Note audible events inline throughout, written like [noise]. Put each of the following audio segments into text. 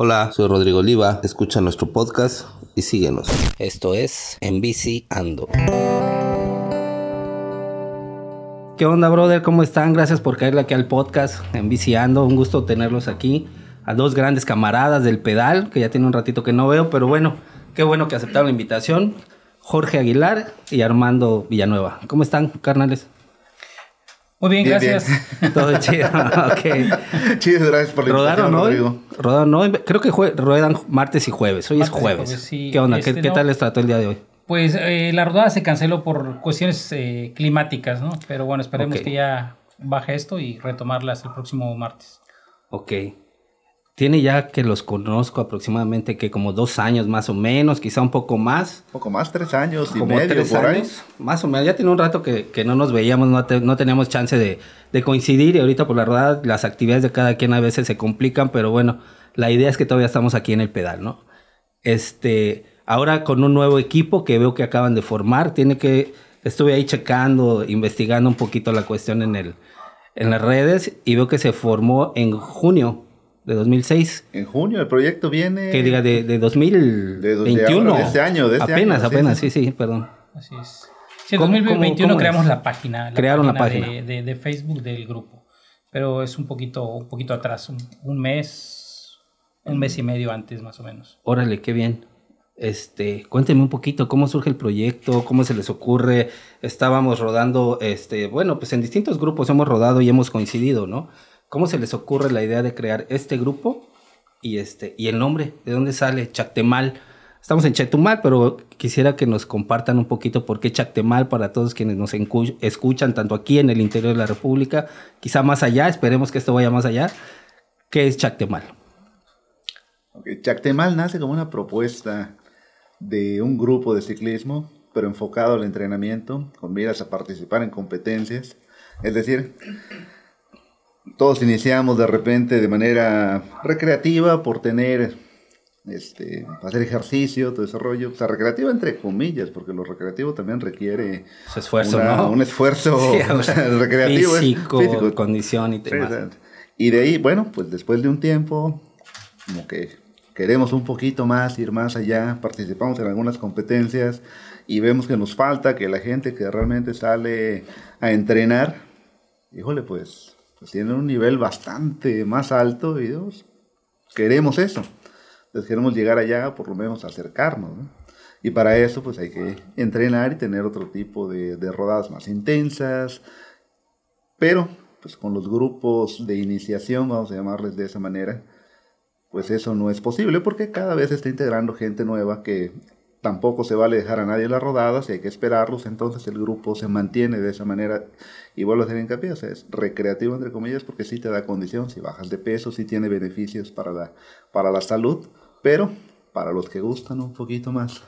Hola, soy Rodrigo Oliva, escucha nuestro podcast y síguenos. Esto es En Bici Ando. ¿Qué onda, brother? ¿Cómo están? Gracias por caerle aquí al podcast En Bici Ando. Un gusto tenerlos aquí. A dos grandes camaradas del pedal, que ya tiene un ratito que no veo, pero bueno, qué bueno que aceptaron la invitación. Jorge Aguilar y Armando Villanueva. ¿Cómo están, carnales? Muy bien, gracias. [laughs] Todo chido. [laughs] ok. Chido, gracias por la ¿Rodaron hoy? Rodrigo. ¿Rodaron hoy? Creo que jue- ruedan martes y jueves. Hoy es Martes jueves. jueves, sí. ¿Qué onda? ¿Qué, Este, qué no. tal les trató el día de hoy? Pues eh, la rodada se canceló por cuestiones eh, climáticas, ¿no? Pero bueno, esperemos que ya baje esto y retomarlas el próximo martes. Ok. Tiene ya que los conozco aproximadamente que como dos años más o menos, quizá un poco más. Poco más, tres años y como medio tres por ahí. años, más o menos. Ya tiene un rato que, que no nos veíamos, no, te- no teníamos chance de, de coincidir y ahorita por la verdad las actividades de cada quien a veces se complican, pero bueno, la idea es que todavía estamos aquí en el pedal, ¿no? Este, ahora con un nuevo equipo que veo que acaban de formar, tiene que, estuve ahí checando, investigando un poquito la cuestión en, el, en las redes y veo que se formó en junio de 2006. En junio el proyecto viene. Que diga, de, de De- 2021. de este año, de este apenas, año, sí, apenas, sí. sí, sí, perdón. Así es. Sí, en ¿Cómo- 2021 cómo- cómo creamos es? la página. Crearon la De, página. de- de Facebook del grupo. Pero es un poquito, un poquito atrás, un, un mes, un mes y medio antes más o menos. Órale, qué bien. Este, cuéntenme un poquito cómo surge el proyecto, cómo se les ocurre. Estábamos rodando, este, bueno, pues en distintos grupos hemos rodado y hemos coincidido, ¿no? ¿Cómo se les ocurre la idea de crear este grupo y este y el nombre? ¿De dónde sale? Chactemal. Estamos en Chetumal, pero quisiera que nos compartan un poquito por qué Chactemal para todos quienes nos escuchan tanto aquí en el interior de la República, quizá más allá. Esperemos que esto vaya más allá. ¿Qué es Chactemal? Ok, Chactemal nace como una propuesta de un grupo de ciclismo, pero enfocado al entrenamiento, con miras a participar en competencias. Es decir, todos iniciamos de repente de manera recreativa por tener, este, hacer ejercicio, todo ese rollo. O sea, recreativa entre comillas, porque lo recreativo también requiere Su esfuerzo, una- ¿no? un esfuerzo [laughs] Sí, o [laughs] sea, recreativo. es físico, condición y demás. Y de ahí, bueno, pues después de un tiempo, como que queremos un poquito más, ir más allá, participamos en algunas competencias y vemos que nos falta que la gente que realmente sale a entrenar, híjole, pues, pues tienen un nivel bastante más alto y queremos eso. Entonces queremos llegar allá, por lo menos acercarnos, ¿no? Y para eso, pues hay que entrenar y tener otro tipo de, de rodadas más intensas, pero, pues con los grupos de iniciación, vamos a llamarles de esa manera, pues eso no es posible porque cada vez se está integrando gente nueva que tampoco se vale dejar a nadie en las rodadas y hay que esperarlos, entonces el grupo se mantiene de esa manera. Y vuelvo a hacer hincapié, o sea, es recreativo entre comillas porque sí te da condición, si bajas de peso, sí tiene beneficios para la, para la salud, pero para los que gustan un poquito más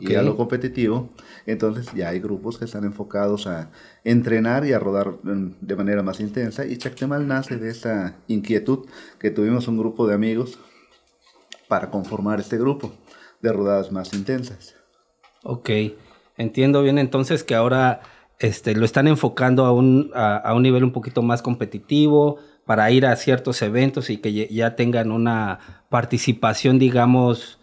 y a lo competitivo, entonces ya hay grupos que están enfocados a entrenar y a rodar mm, de manera más intensa. Y Chactemal nace de esa inquietud que tuvimos un grupo de amigos para conformar este grupo de rodadas más intensas. Ok, entiendo bien entonces que ahora este, lo están enfocando a un, a, a un nivel un poquito más competitivo para ir a ciertos eventos y que ya tengan una participación, digamos,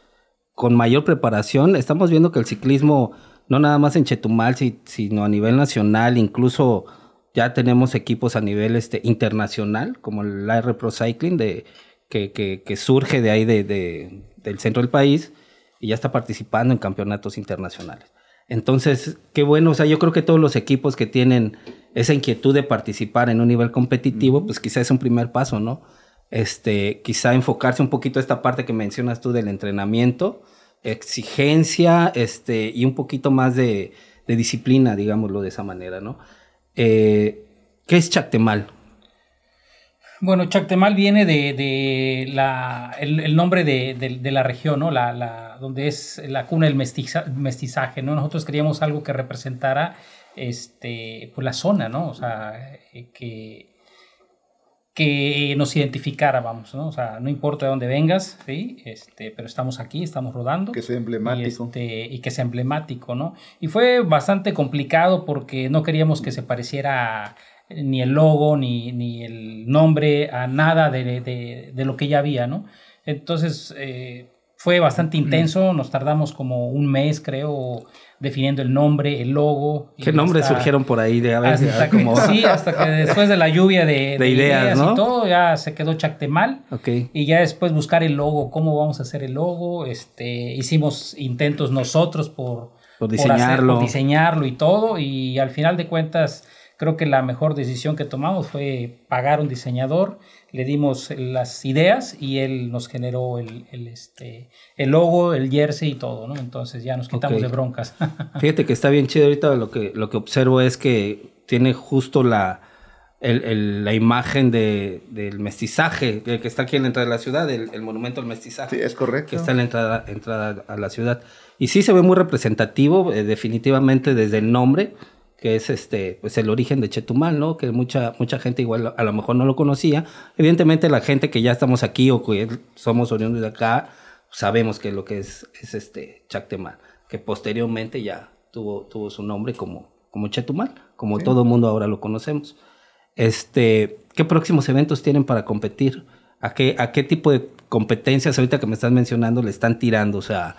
con mayor preparación. Estamos viendo que el ciclismo, no nada más en Chetumal, si- sino a nivel nacional, incluso ya tenemos equipos a nivel este, internacional, como el AR Pro Cycling, de, que, que- surge de ahí de- del centro del país y ya está participando en campeonatos internacionales. Entonces, qué bueno, o sea, yo creo que todos los equipos que tienen esa inquietud de participar en un nivel competitivo, pues quizá es un primer paso, ¿no? Este, quizá enfocarse un poquito a esta parte que mencionas tú del entrenamiento, exigencia, este, y un poquito más de, de disciplina, digámoslo de esa manera, ¿no? Eh, ¿Qué es Chactemal? Bueno, Chactemal viene de, de la, el, el nombre de, de- de la región, ¿no? La, la- donde es la cuna del mestiza- mestizaje, ¿no? Nosotros queríamos algo que representara este, pues la zona, ¿no? O sea, eh, que, que nos identificara, vamos, ¿no? O sea, no importa de dónde vengas, ¿sí? Este, pero estamos aquí, estamos rodando. Que sea emblemático. Y, este, y que sea emblemático, ¿no? Y fue bastante complicado porque no queríamos que se pareciera ni el logo ni, ni el nombre a nada de, de- de lo que ya había, ¿no? Entonces, eh, fue bastante intenso, nos tardamos como un mes, creo, definiendo el nombre, el logo. ¿Qué nombres surgieron por ahí de a veces? Hasta que, sí, hasta que después de la lluvia de, [laughs] de, ideas, ¿no? y todo, ya se quedó Chactemal. Okay. Y ya después buscar el logo, cómo vamos a hacer el logo. Este, hicimos intentos nosotros por, por diseñarlo. por diseñarlo y todo. Y al final de cuentas, creo que la mejor decisión que tomamos fue pagar un diseñador le dimos las ideas y él nos generó el, el, este, el logo, el jersey y todo, ¿no? Entonces ya nos quitamos de broncas. [laughs] Fíjate que está bien chido ahorita lo que, lo que observo es que tiene justo la, el- el- la imagen de, del mestizaje, el que está aquí en la entrada de la ciudad, el, el monumento al mestizaje. Sí, es correcto. que está en la entrada, entrada a la ciudad. Y sí se ve muy representativo, eh, definitivamente desde el nombre, que es este, pues el origen de Chetumal, ¿no? Que mucha, mucha gente igual a lo mejor no lo conocía. Evidentemente la gente que ya estamos aquí o que somos oriundos de acá, sabemos que lo que es, es este Chactemal, que posteriormente ya tuvo, tuvo su nombre como, como Chetumal, como todo el mundo ahora lo conocemos. Este, ¿Qué próximos eventos tienen para competir? ¿A qué, ¿A qué tipo de competencias ahorita que me estás mencionando le están tirando? O sea,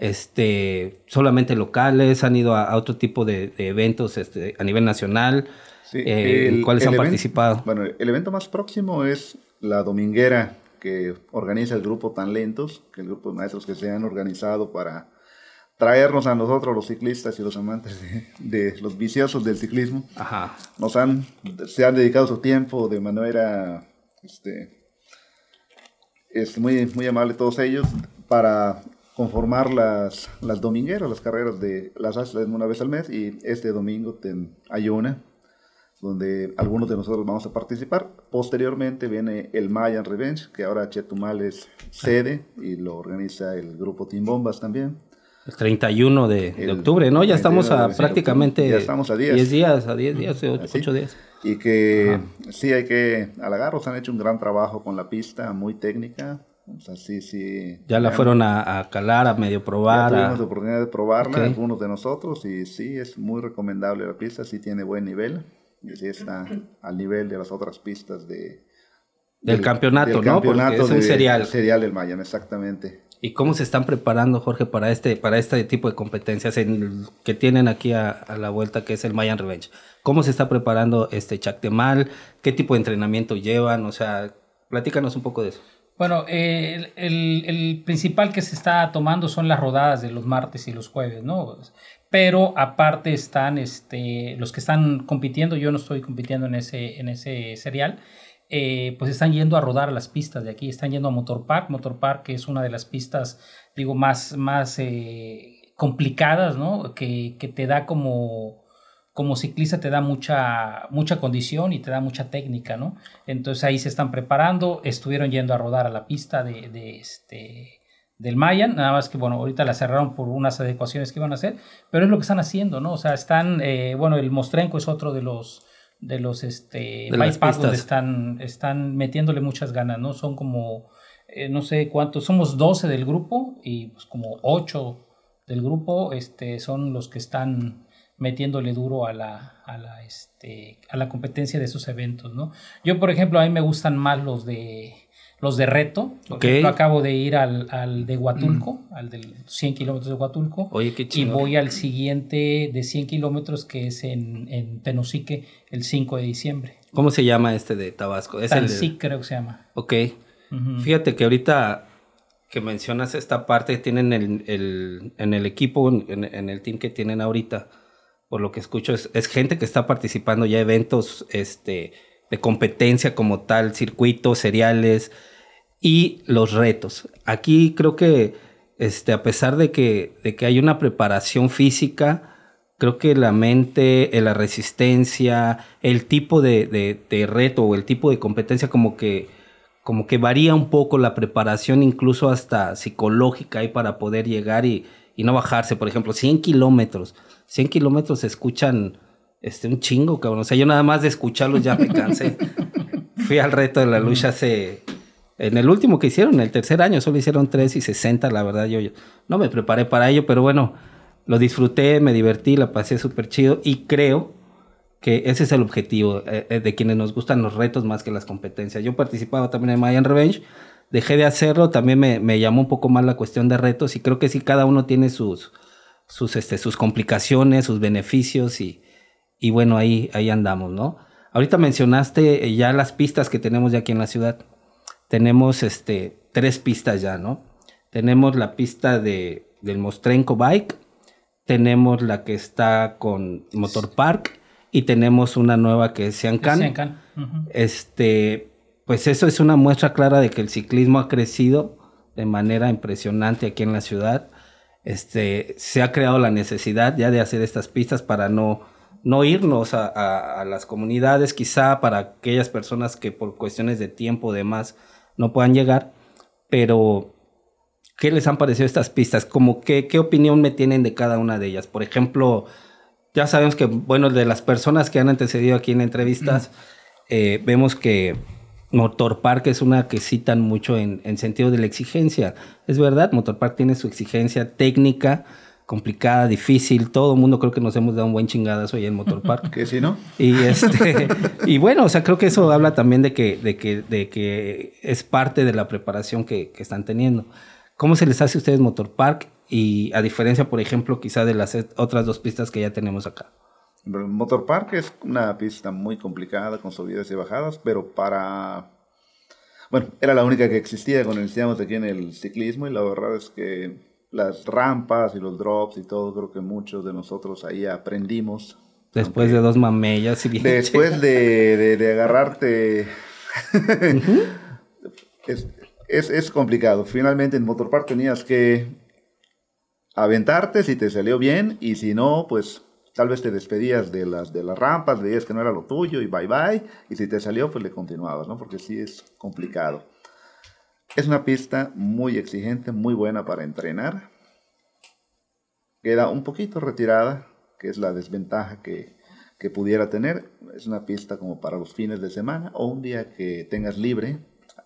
este, solamente locales, han ido a, a otro tipo de, de eventos este, a nivel nacional. Sí, Eh, ¿en el- ¿Cuáles el han participado? Bueno, el evento más próximo es la dominguera que organiza el grupo Tan Lentos, que el grupo de maestros que se han organizado para traernos a nosotros los ciclistas y los amantes de, de los viciosos del ciclismo. Ajá. Nos han, se han dedicado su tiempo de manera este, es muy, muy amable todos ellos para conformar las, las domingueras, las carreras de las hacen una vez al mes y este domingo ten- hay una donde algunos de nosotros vamos a participar. Posteriormente viene el Mayan Revenge, que ahora Chetumal es sede y lo organiza el grupo Team Bombas también. El 31 de, de El octubre, ¿no? Ya estamos 31 a de prácticamente Ya estamos a 10. 10 días, a 10 días, 8, Así. días. Y que sí hay que halagarlos, han hecho un gran trabajo con la pista, muy técnica. O sea, sí, sí. Ya la fueron a, a calar, a medio Ya probar. a- tuvimos la oportunidad de probarla, Ok. algunos de nosotros, y sí, es muy recomendable la pista, sí tiene buen nivel, y sí está al nivel de las otras pistas de, Del campeonato, ¿no? Porque es un de- serial. el serial del Mayan, exactamente. ¿Y cómo se están preparando, Jorge, para este, para este tipo de competencias en- que tienen aquí a, a la vuelta, que es el Mayan Revenge? ¿Cómo se está preparando este Chactemal? ¿Qué tipo de entrenamiento llevan? O sea, platícanos un poco de eso. Bueno, eh, el, principal que se está tomando son las rodadas de los martes y los jueves, ¿no? Pero aparte están este, los que están compitiendo, yo no estoy compitiendo en ese, en ese serial, eh, pues están yendo a rodar las pistas de aquí, están yendo a Motor Park, Motor Park que es una de las pistas, digo, más, más eh, complicadas, ¿no? Que, que te da como, como ciclista te da mucha, mucha condición y te da mucha técnica, ¿no? Entonces ahí se están preparando, estuvieron yendo a rodar a la pista de, de este del Mayan, nada más que bueno, ahorita la cerraron por unas adecuaciones que iban a hacer, pero es lo que están haciendo, ¿no? O sea, están, eh, bueno, el Mostrenco es otro de los de los este De bypass donde están, están metiéndole muchas ganas, ¿no? Son como, eh, no sé cuántos, somos 12 del grupo y pues como 8 del grupo este, son los que están metiéndole duro a la, a la, este, a la competencia de esos eventos, ¿no? Yo, por ejemplo, a mí me gustan más los de los de reto. Por Ok. ejemplo, acabo de ir al, al de Huatulco, al del 100 kilómetros de Huatulco. Oye, qué Y voy al siguiente de 100 kilómetros que es en, en Tenosique el 5 de diciembre. ¿Cómo se llama este de Tabasco? Es el de- Tansic creo que se llama. Ok. Fíjate que ahorita que mencionas esta parte, tienen el, el- en el equipo, en, en el team que tienen ahorita, por lo que escucho, es, gente que está participando ya en eventos este, de competencia como tal, circuitos, seriales y los retos. Aquí creo que, este, a pesar de que, de que hay una preparación física, creo que la mente, eh, la resistencia, el tipo de, de- de reto o el tipo de competencia como que, como que varía un poco la preparación, incluso hasta psicológica ahí para poder llegar y, y no bajarse. Por ejemplo, 100 kilómetros. 100 kilómetros se escuchan este, un chingo, cabrón. O sea, yo nada más de escucharlos ya me cansé. [laughs] Fui al reto de la lucha hace... En el último que hicieron, el tercer año, solo hicieron 3 y 60, la verdad. Yo, yo no me preparé para ello, pero bueno, lo disfruté, me divertí, la pasé súper chido y creo que ese es el objetivo eh, eh, de quienes nos gustan los retos más que las competencias. Yo participaba también en Mayan Revenge, dejé de hacerlo, también me, me, llamó un poco más la cuestión de retos y creo que sí cada uno tiene sus, sus, este, sus complicaciones, sus beneficios y, y bueno, ahí, ahí andamos, ¿no? Ahorita mencionaste eh, ya las pistas que tenemos ya aquí en la ciudad. Tenemos este, tres pistas ya, ¿no? Tenemos la pista de, del Mostrenco Bike, tenemos la que está con Motor Park y tenemos una nueva que es Siancan. Este, pues eso es una muestra clara de que el ciclismo ha crecido de manera impresionante aquí en la ciudad. Este, se ha creado la necesidad ya de hacer estas pistas para no, no irnos a, las comunidades, quizá para aquellas personas que por cuestiones de tiempo o demás no puedan llegar, pero ¿qué les han parecido estas pistas? Como qué, qué opinión me tienen de cada una de ellas? Por ejemplo, ya sabemos que, bueno, de las personas que han antecedido aquí en entrevistas, eh, vemos que Motor Park es una que citan mucho en, en, sentido de la exigencia. Es verdad, Motor Park tiene su exigencia técnica, complicada, difícil. Todo el mundo creo que nos hemos dado un buen chingadazo ahí en Motor Park. [laughs] Que sí, ¿no? Y este, y bueno, o sea, creo que eso habla también de que, de que, de que es parte de la preparación que, que están teniendo. ¿Cómo se les hace a ustedes Motor Park? Y a diferencia, por ejemplo, quizá de las otras dos pistas que ya tenemos acá. Motor Park es una pista muy complicada con subidas y bajadas, pero para... Bueno, era la única que existía cuando iniciamos aquí en el ciclismo y la verdad es que las rampas y los drops y todo, creo que muchos de nosotros ahí aprendimos. Después de dos mamellas y Después de, de, agarrarte... es, es, es, complicado. Finalmente en Motor Park tenías que aventarte si te salió bien y si no, pues Tal vez te despedías de las, de las rampas, veías que no era lo tuyo y bye bye. Y si te salió, pues le continuabas, ¿no? Porque sí es complicado. Es una pista muy exigente, muy buena para entrenar. Queda un poquito retirada, que es la desventaja que, que pudiera tener. Es una pista como para los fines de semana o un día que tengas libre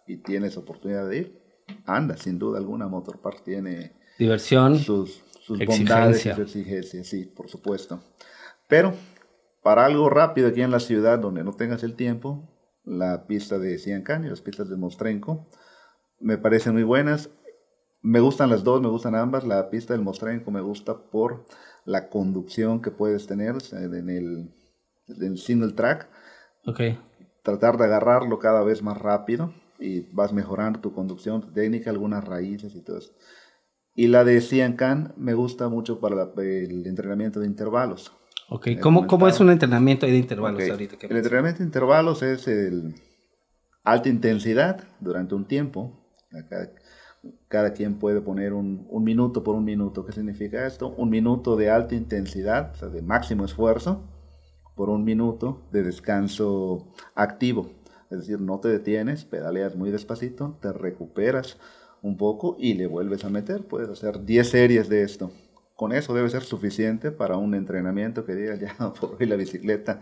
y tienes oportunidad de ir. Anda, sin duda alguna, Motor Park tiene diversión, sus, sus bondades y exigencias, sí, por supuesto. Pero para algo rápido aquí en la ciudad donde no tengas el tiempo, la pista de Ciancán y las pistas de Mostrenco me parecen muy buenas. Me gustan las dos, me gustan ambas. La pista del Mostrenco me gusta por la conducción que puedes tener en el, single track. Okay. Tratar de agarrarlo cada vez más rápido y vas mejorando tu conducción técnica, algunas raíces y todo eso. Y la de Cian me gusta mucho para el entrenamiento de intervalos. Ok, ¿Cómo, ¿cómo, es un entrenamiento de intervalos ahorita? el entrenamiento de intervalos es el alta intensidad durante un tiempo. Cada, cada quien puede poner un, un, minuto por un minuto. ¿Qué significa esto? Un minuto de alta intensidad, o sea, de máximo esfuerzo, por un minuto de descanso activo. Es decir, no te detienes, pedaleas muy despacito, te recuperas un poco y le vuelves a meter. Puedes hacer 10 series de esto. Con eso debe ser suficiente para un entrenamiento que diga ya [laughs] por hoy la bicicleta.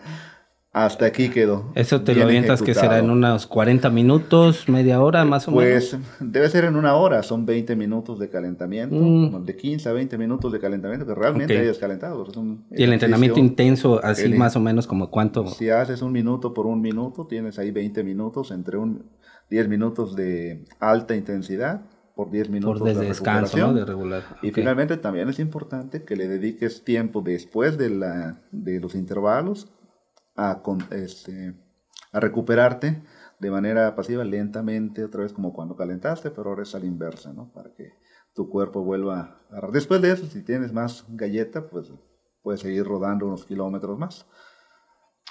Hasta aquí quedó. ¿Eso te lo avientas que será en unos 40 minutos, media hora más o menos? Pues debe ser en una hora, son 20 minutos de calentamiento, mm. de 15 a 20 minutos de calentamiento que realmente hayas calentado. y el entrenamiento intenso, así más o menos como cuánto. Si haces un minuto por un minuto, tienes ahí 20 minutos, entre un 10 minutos de alta intensidad por 10 minutos de, descanso, ¿no? De regular. Y finalmente también es importante que le dediques tiempo después de, la, de los intervalos a, este, a recuperarte de manera pasiva, lentamente, otra vez como cuando calentaste, pero ahora es a la inversa, ¿no? Para que tu cuerpo vuelva a... Después de eso, si tienes más galleta, pues puedes seguir rodando unos kilómetros más.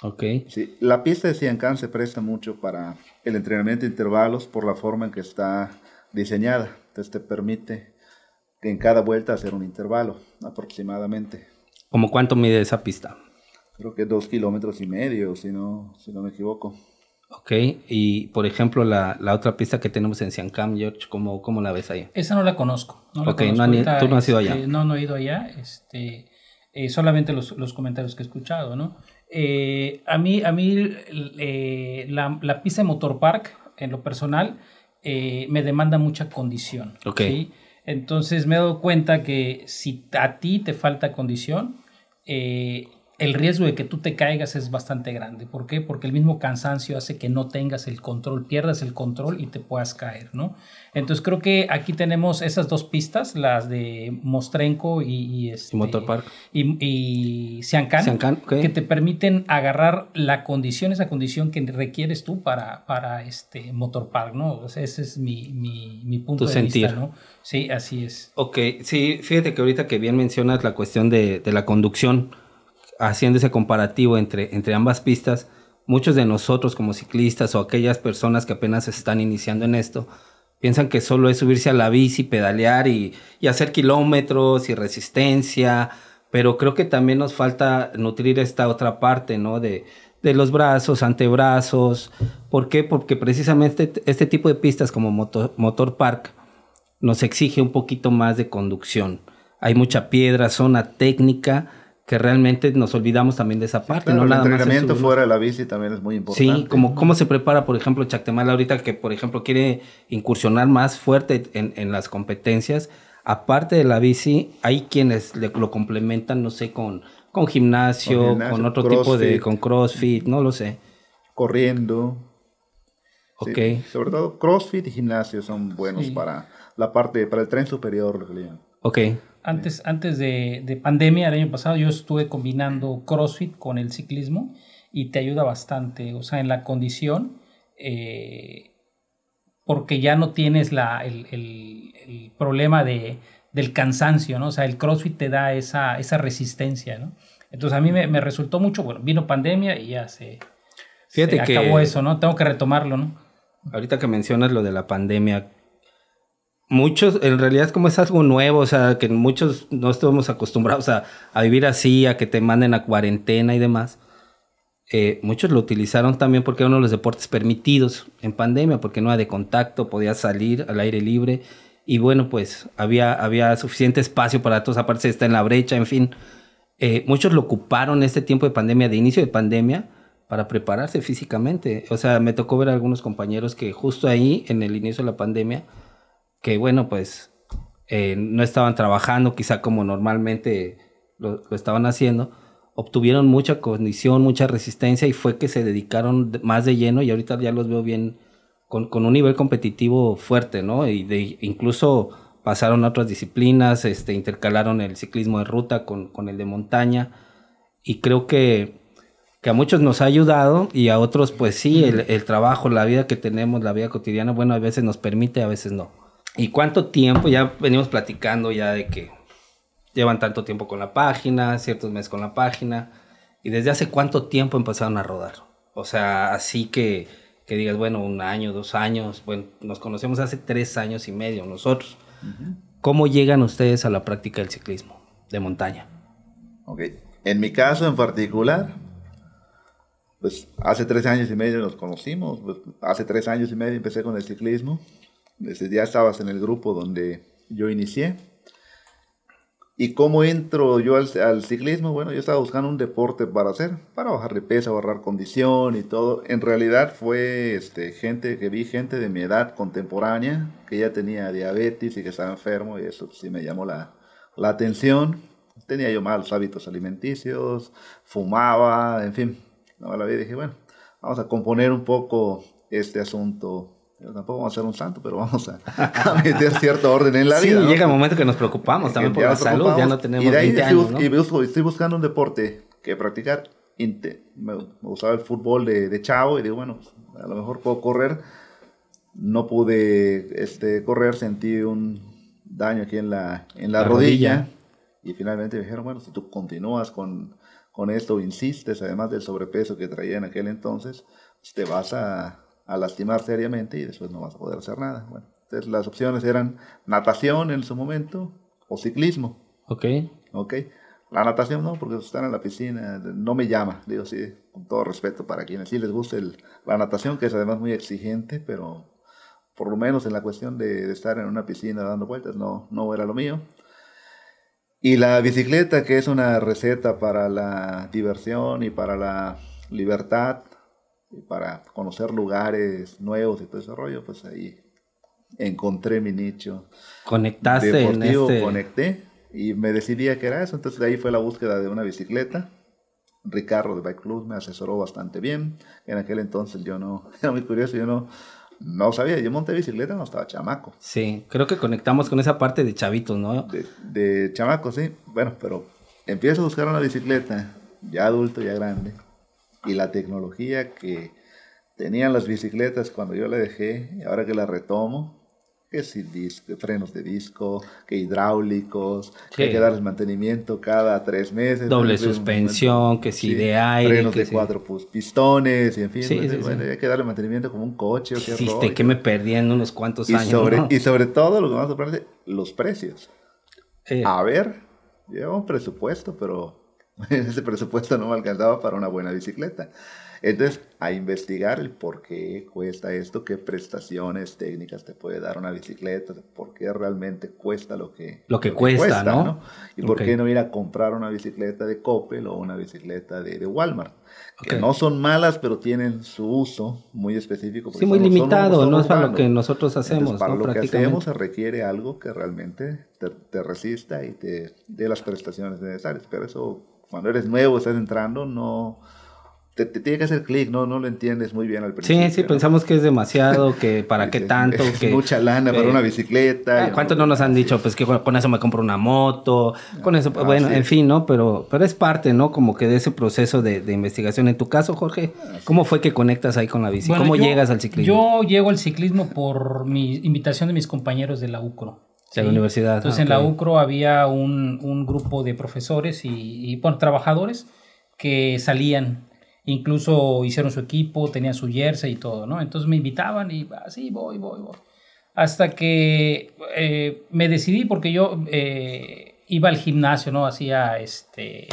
Ok. Sí, la pista de Ciancán se presta mucho para el entrenamiento de intervalos por la forma en que está diseñada. Entonces te permite en cada vuelta hacer un intervalo aproximadamente. ¿Cómo cuánto mide esa pista? Creo que dos kilómetros y medio, si no, si no me equivoco. Ok, y por ejemplo, la, la otra pista que tenemos en Siancam, George, ¿cómo, ¿cómo, la ves ahí? Esa no la conozco. No ok, no tú no has ido allá. Este, no, no he ido allá. Este, eh, solamente los, los, comentarios que he escuchado, ¿no? Eh, a mí, a mí eh, la, la, pista de Motor Park, en lo personal, eh, me demanda mucha condición. Entonces me he dado cuenta que si a ti te falta condición, eh, el riesgo de que tú te caigas es bastante grande. ¿Por qué? Porque el mismo cansancio hace que no tengas el control, pierdas el control y te puedas caer, ¿no? Entonces creo que aquí tenemos esas dos pistas, las de Mostrenko y, y, este, Motor Park. y, y Siancan, que te permiten agarrar la condición, esa condición que requieres tú para, para este Motor Park, ¿no? ese es mi, mi, mi punto de vista, ¿no? Sí, así es. Ok, sí, fíjate que ahorita que bien mencionas la cuestión de, de la conducción, haciendo ese comparativo entre, entre ambas pistas, muchos de nosotros como ciclistas o aquellas personas que apenas están iniciando en esto, piensan que solo es subirse a la bici, pedalear y, y hacer kilómetros y resistencia, pero creo que también nos falta nutrir esta otra parte, ¿no? De, de los brazos, antebrazos. ¿Por qué? Porque precisamente este tipo de pistas como motor, motor Park nos exige un poquito más de conducción. Hay mucha piedra, zona técnica que realmente nos olvidamos también de esa parte. ¿no? el entrenamiento fuera de la bici también es muy importante. Sí, como cómo se prepara, por ejemplo, Chactemal ahorita que, por ejemplo, quiere incursionar más fuerte en, en las competencias. Aparte de la bici, hay quienes le, lo complementan, no sé, con, con gimnasio, con, gimnasio, con otro tipo de, con crossfit, no lo sé. Corriendo. Ok. Sí, sobre todo crossfit y gimnasio son buenos sí. para la parte, para el tren superior. Ok. Antes, antes de, de, pandemia, el año pasado, yo estuve combinando CrossFit con el ciclismo y te ayuda bastante, o sea, en la condición, eh, porque ya no tienes la, el, el, el, problema de, del cansancio, ¿no? O sea, el CrossFit te da esa, esa resistencia, ¿no? Entonces a mí me, me resultó mucho, bueno, vino pandemia y ya se, Fíjate se que acabó eso, ¿no? Tengo que retomarlo, ¿no? Ahorita que mencionas lo de la pandemia, muchos, en realidad como es algo nuevo, o sea, que muchos no estamos acostumbrados a, vivir así, a que te manden a cuarentena y demás. Eh, muchos lo utilizaron también porque era uno de los deportes permitidos en pandemia, porque no era de contacto, podías salir al aire libre y bueno, pues había, había suficiente espacio para todos, aparte está en la brecha, en fin. Eh, muchos lo ocuparon este tiempo de pandemia, de inicio de pandemia, para prepararse físicamente. O sea, me tocó ver a algunos compañeros que justo ahí, en el inicio de la pandemia, que bueno, pues eh, no estaban trabajando quizá como normalmente lo, estaban haciendo, obtuvieron mucha condición, mucha resistencia y fue que se dedicaron más de lleno y ahorita ya los veo bien con, con un nivel competitivo fuerte, ¿no? Y de, incluso pasaron a otras disciplinas, este, intercalaron el ciclismo de ruta con, con el de montaña y creo que, que, a muchos nos ha ayudado y a otros pues sí, el, el trabajo, la vida que tenemos, la vida cotidiana, bueno, a veces nos permite, a veces no. ¿Y cuánto tiempo? Ya venimos platicando ya de que llevan tanto tiempo con la página, ciertos meses con la página. ¿Y desde hace cuánto tiempo empezaron a rodar? O sea, así que, que digas, bueno, un año, dos años. Bueno, nos conocemos hace tres años y medio nosotros. Uh -huh. ¿Cómo llegan ustedes a la práctica del ciclismo de montaña? Ok. En mi caso en particular, pues hace tres años y medio nos conocimos. Pues, hace tres años y medio empecé con el ciclismo desde ya estabas en el grupo donde yo inicié. ¿Y cómo entro yo al, al, ciclismo? Bueno, yo estaba buscando un deporte para hacer, para bajar de peso, ahorrar condición y todo. En realidad fue este, gente que vi, gente de mi edad contemporánea, que ya tenía diabetes y que estaba enfermo, y eso sí me llamó la, la atención. Tenía yo malos hábitos alimenticios, fumaba, en fin. No, la vi dije, bueno, vamos a componer un poco este asunto tampoco vamos a ser un santo, pero vamos a, [laughs] a meter cierto orden en la sí, vida. Sí, ¿no? llega un momento que nos preocupamos también por la salud, ya no tenemos y de ahí 20 estoy, años, ¿no? Y busco, estoy buscando un deporte que practicar. Me, me gustaba el fútbol de, de, chavo y digo, bueno, a lo mejor puedo correr. No pude este, correr, sentí un daño aquí en la, en la, la rodilla, rodilla, Y finalmente me dijeron, bueno, si tú continúas con, con esto, insistes, además del sobrepeso que traía en aquel entonces, pues te vas a, a lastimar seriamente y después no vas a poder hacer nada. Bueno, entonces las opciones eran natación en su momento o ciclismo. Ok. Ok. La natación no, porque estar en la piscina no me llama, digo sí, con todo respeto para quienes sí les guste el, la natación, que es además muy exigente, pero por lo menos en la cuestión de, de, estar en una piscina dando vueltas no, no era lo mío. Y la bicicleta, que es una receta para la diversión y para la libertad, para conocer lugares nuevos y todo ese rollo, pues ahí encontré mi nicho. Conectaste deportivo, en este... conecté y me decidí a que era eso. Entonces de ahí fue la búsqueda de una bicicleta. Ricardo de Bike Club me asesoró bastante bien. En aquel entonces yo no, [laughs] era muy curioso, yo no, no sabía, yo monté bicicleta no estaba chamaco. Sí, creo que conectamos con esa parte de chavitos, ¿no? De, de chamaco, sí. Bueno, pero empiezo a buscar una bicicleta, ya adulto, ya grande, y la tecnología que tenían las bicicletas cuando yo la dejé, y ahora que la retomo, que si disco, frenos de disco, que hidráulicos, que hay que darles mantenimiento cada tres meses. Doble suspensión, que si de aire. Frenos que de cuatro pistones, y en fin, Sí, pues, sí, bueno, sí. hay que darle mantenimiento como un coche o qué Hiciste que me perdí en unos cuantos y años. sobre, ¿no? y sobre todo, lo que más sorprende, los precios. Eh, A ver, lleva un presupuesto, pero [laughs] ese presupuesto no me alcanzaba para una buena bicicleta. Entonces, a investigar el por qué cuesta esto, qué prestaciones técnicas te puede dar una bicicleta, por qué realmente cuesta lo que, Lo que cuesta, ¿no? Y por Ok. qué no ir a comprar una bicicleta de Coppel o una bicicleta de, de Walmart. Que Ok. no son malas, pero tienen su uso muy específico. sí, muy son- limitado, son no es para lo que nosotros Entonces, hacemos, para ¿no? lo que hacemos se requiere algo que realmente te, te resista y te dé las prestaciones necesarias. Pero eso, cuando eres nuevo, estás entrando, no... Te, te tiene que hacer clic, ¿no? No lo entiendes muy bien al principio. Sí, sí, ¿no? pensamos que es demasiado, que [laughs] para qué tanto, es [laughs] que... mucha lana para eh, una bicicleta. Ah, y- ¿Cuántos no nos han dicho? Pues que con con eso me compro una moto, con eso, Ah, bueno, sí. en fin, ¿no? Pero, pero es parte, ¿no? Como que de ese proceso de, de investigación. En tu caso, Jorge, ¿cómo fue que conectas ahí con la bici? Bueno, ¿Cómo yo- llegas al ciclismo? Yo llego al ciclismo por mi invitación de mis compañeros de la UCRO. De la universidad, Entonces ah, en la ok. UCRO había un, un grupo de profesores y, y, bueno, trabajadores que salían. Incluso hicieron su equipo, tenían su jersey y todo, ¿no? Entonces me invitaban y así voy, voy, voy. Hasta que eh, me decidí porque yo eh, iba al gimnasio, ¿no? Hacía este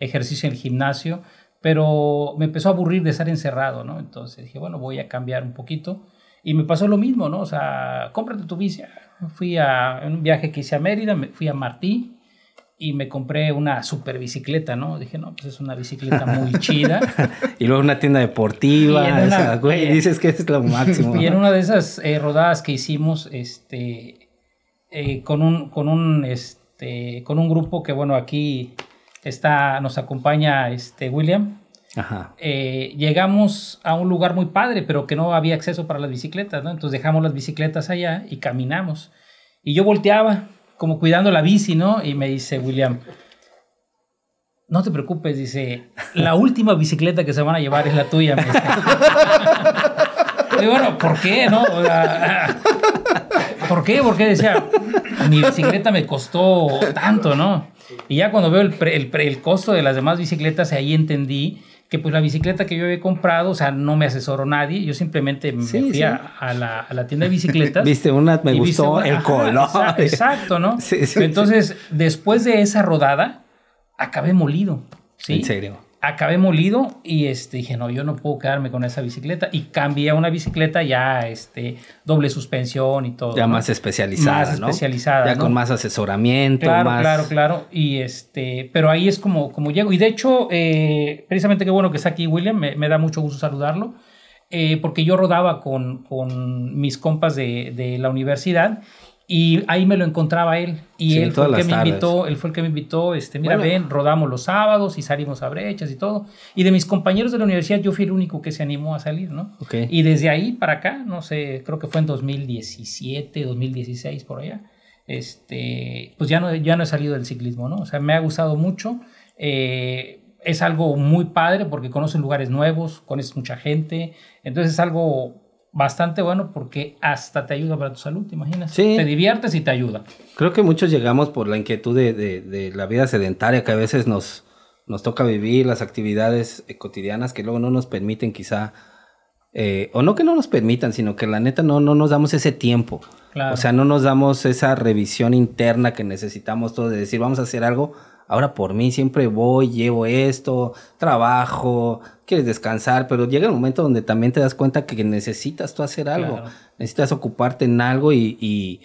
ejercicio en el gimnasio, pero me empezó a aburrir de estar encerrado, ¿no? Entonces dije, bueno, voy a cambiar un poquito. Y me pasó lo mismo, ¿no? O sea, cómprate tu bici. Fui a en un viaje que hice a Mérida, me fui a Martí y me compré una super bicicleta, ¿no? Dije, no, pues es una bicicleta muy [laughs] chida. Y luego una tienda deportiva, Y en una- güey, eh, dices que es lo máximo. Y en una de esas eh, rodadas que hicimos, este, eh, con un, con un, este, con un grupo que, bueno, aquí está, nos acompaña, este, William. Ajá. eh, llegamos a un lugar muy padre, pero que no había acceso para las bicicletas, ¿no? Entonces dejamos las bicicletas allá y caminamos. Y yo volteaba, como cuidando la bici, ¿no? Y me dice William, no te preocupes, dice, la última bicicleta que se van a llevar es la tuya. me dice. y bueno, ¿por qué, no? O sea, ¿Por qué? Porque decía, mi bicicleta me costó tanto, ¿no? Y ya cuando veo el, pre- el, pre- el costo de las demás bicicletas, ahí entendí que pues la bicicleta que yo había comprado, o sea, no me asesoró nadie, yo simplemente me Sí, fui sí. A, a la, a la tienda de bicicletas. [laughs] Viste una, me gustó una- el color. exa- Exacto, ¿no? [laughs] Sí, sí, Entonces, después de esa rodada, acabé molido. ¿sí? En serio. Acabé molido y este, dije, no, yo no puedo quedarme con esa bicicleta. Y cambié a una bicicleta ya este, doble suspensión y todo. Ya ¿no? más especializada, Más ¿no? especializada, Ya ¿no? con más asesoramiento, Claro, más... claro, claro. Y este, pero ahí es como, como llego. Y de hecho, eh, precisamente qué bueno que está aquí William, me, me da mucho gusto saludarlo, eh, porque yo rodaba con, con mis compas de, de la universidad y ahí me lo encontraba él. Y Sí, él fue el que me tardes. invitó, él fue el que me invitó, este, mira, Bueno. ven, rodamos los sábados y salimos a brechas y todo. Y de mis compañeros de la universidad, yo fui el único que se animó a salir, ¿no? Ok. Y desde ahí para acá, no sé, creo que fue en 2017, 2016, por allá, este, pues ya no, ya no he salido del ciclismo, ¿no? O sea, me ha gustado mucho. eh, es algo muy padre porque conoces lugares nuevos, conoces mucha gente. Entonces es algo bastante bueno porque hasta te ayuda para tu salud, ¿te imaginas? Sí. Te diviertes y te ayuda. Creo que muchos llegamos por la inquietud de, de- de la vida sedentaria que a veces nos, nos toca vivir, las actividades eh, cotidianas que luego no nos permiten quizá, eh, o no que no nos permitan, sino que la neta no, no nos damos ese tiempo. Claro. O sea, no nos damos esa revisión interna que necesitamos todos de decir, vamos a hacer algo. Ahora por mí siempre voy, llevo esto, trabajo, quieres descansar, pero llega el momento donde también te das cuenta que necesitas tú hacer algo, Claro. necesitas ocuparte en algo y, y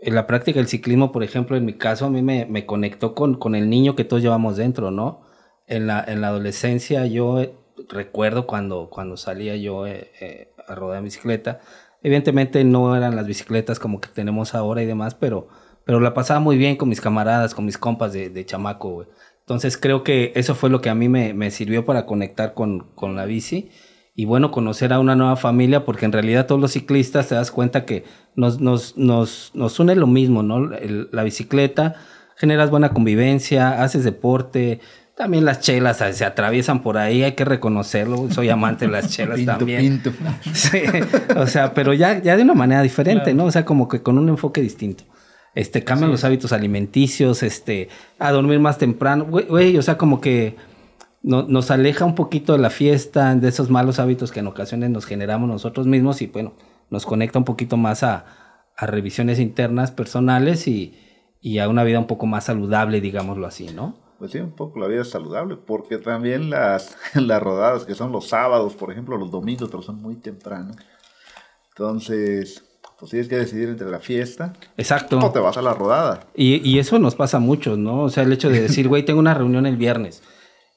en la práctica del ciclismo, por ejemplo, en mi caso, a mí me, me conectó con, con el niño que todos llevamos dentro, ¿no? En la, en la adolescencia yo eh, recuerdo cuando, cuando salía yo eh, eh, a rodar bicicleta, evidentemente no eran las bicicletas como que tenemos ahora y demás, pero, pero la pasaba muy bien con mis camaradas, con mis compas de, de chamaco, güey. Entonces creo que eso fue lo que a mí me, me sirvió para conectar con, con, la bici y bueno, conocer a una nueva familia, porque en realidad todos los ciclistas te das cuenta que nos, nos, nos, nos une lo mismo, ¿no? la bicicleta, generas buena convivencia, haces deporte, también las chelas se atraviesan por ahí, hay que reconocerlo. Soy amante de las chelas [laughs] también. Pinto. [laughs] Sí, o sea, pero ya, ya de una manera diferente, ¿no? O sea, como que con un enfoque distinto. Este, cambian los hábitos alimenticios, este, a dormir más temprano. Güey, o sea, como que nos aleja un poquito de la fiesta, de esos malos hábitos que en ocasiones nos generamos nosotros mismos y bueno, nos conecta un poquito más a, a revisiones internas personales y, y a una vida un poco más saludable, digámoslo así, ¿no? Pues sí, un poco la vida es saludable, porque también las, [laughs] las rodadas que son los sábados, por ejemplo, los domingos, pero son muy temprano. Entonces, pues tienes que decidir entre la fiesta. Exacto. O te vas a la rodada. Y, y eso nos pasa mucho, ¿no? O sea, el hecho de decir, [laughs] güey, tengo una reunión el viernes.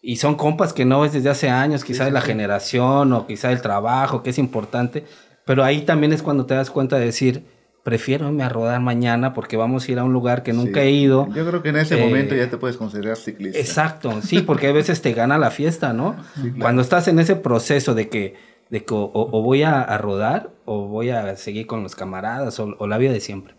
Y son compas que no ves desde hace años, quizá de la generación o quizá del trabajo, que es importante. Pero ahí también es cuando te das cuenta de decir, prefiero irme a rodar mañana porque vamos a ir a un lugar que nunca he ido. Yo creo que en ese momento ya te puedes considerar ciclista. Exacto, sí, porque a veces te gana la fiesta, ¿no? Cuando estás en ese proceso de que, de que o, voy a, rodar o voy a seguir con los camaradas o, la vida de siempre.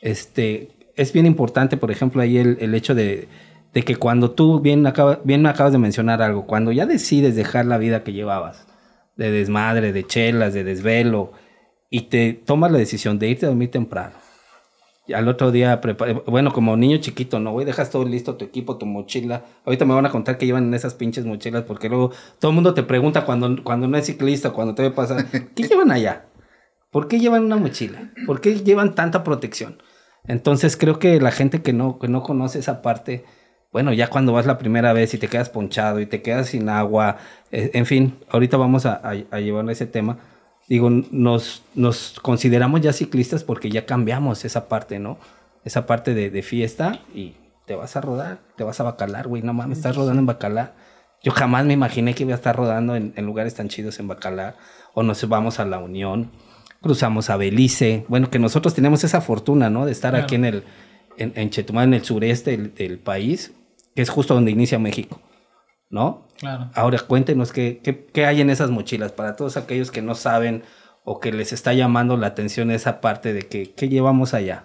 Este, es bien importante, por ejemplo, ahí el, el hecho de, de, que cuando tú bien, acaba, bien acabas de mencionar algo, cuando ya decides dejar la vida que llevabas, de desmadre, de chelas, de desvelo, y te tomas la decisión de irte a dormir temprano. Al otro día, bueno, como niño chiquito, ¿no? Güey, dejas todo listo, tu equipo, tu mochila. Ahorita me van a contar que llevan en esas pinches mochilas, porque luego todo el mundo te pregunta cuando, cuando no es ciclista, cuando te ve pasar, [laughs] ¿qué llevan allá? ¿Por qué llevan una mochila? ¿Por qué llevan tanta protección? Entonces creo que la gente que no, que no conoce esa parte, bueno, ya cuando vas la primera vez y te quedas ponchado y te quedas sin agua, eh, en fin, ahorita vamos a, a, a llevar ese tema digo, nos, nos consideramos ya ciclistas porque ya cambiamos esa parte, ¿no? Esa parte de, fiesta y te vas a rodar, te vas a bacalar, güey, no mames, estás rodando en bacalar. Yo jamás me imaginé que iba a estar rodando en, lugares tan chidos en bacalar. O nos vamos a la Unión, cruzamos a Belice. Bueno, que nosotros tenemos esa fortuna, ¿no? De estar aquí en el, en, en Chetumal, en el sureste del país, que es justo donde inicia México. ¿No? Claro. Ahora cuéntenos qué, qué, hay en esas mochilas para todos aquellos que no saben o que les está llamando la atención esa parte de que qué llevamos allá.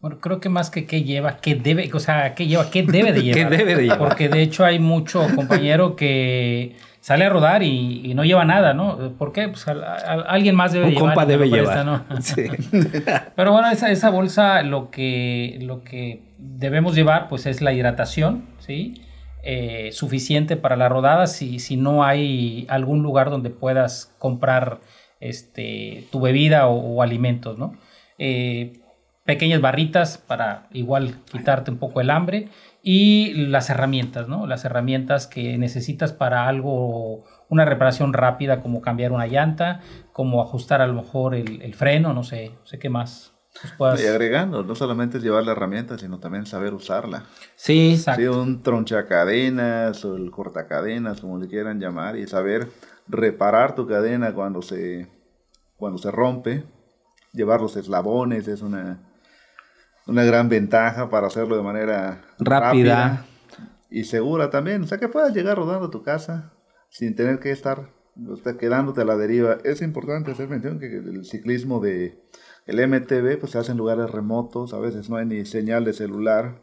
Bueno, creo que más que qué lleva, qué debe, o sea, qué lleva, qué debe de [laughs] llevar. ¿Qué debe de llevar? Porque de hecho hay mucho compañero que sale a rodar y, no lleva nada, ¿no? ¿Por qué? Pues alguien más debe llevar. Un compa debe llevar. [laughs] Sí. [laughs] Pero bueno, esa, esa bolsa lo que, lo que debemos llevar pues es la hidratación, ¿sí? Eh, suficiente para la rodada si, si no hay algún lugar donde puedas comprar este, tu bebida o, alimentos, ¿no? Eh, pequeñas barritas para igual quitarte un poco el hambre y las herramientas, ¿no? Las herramientas que necesitas para algo, una reparación rápida como cambiar una llanta, como ajustar a lo mejor el, el freno, no sé, no sé qué más y agregando, no solamente es llevar la herramienta, sino también saber usarla. Sí, exacto. Sí, un tronchacadenas o el cortacadenas, como le quieran llamar, y saber reparar tu cadena cuando se, cuando se rompe. Llevar los eslabones es una, una gran ventaja para hacerlo de manera rápida. y segura también. O sea, que puedas llegar rodando a tu casa sin tener que estar quedándote a la deriva. Es importante hacer mención que el ciclismo de el MTV pues se hace en lugares remotos, a veces no hay ni señal de celular.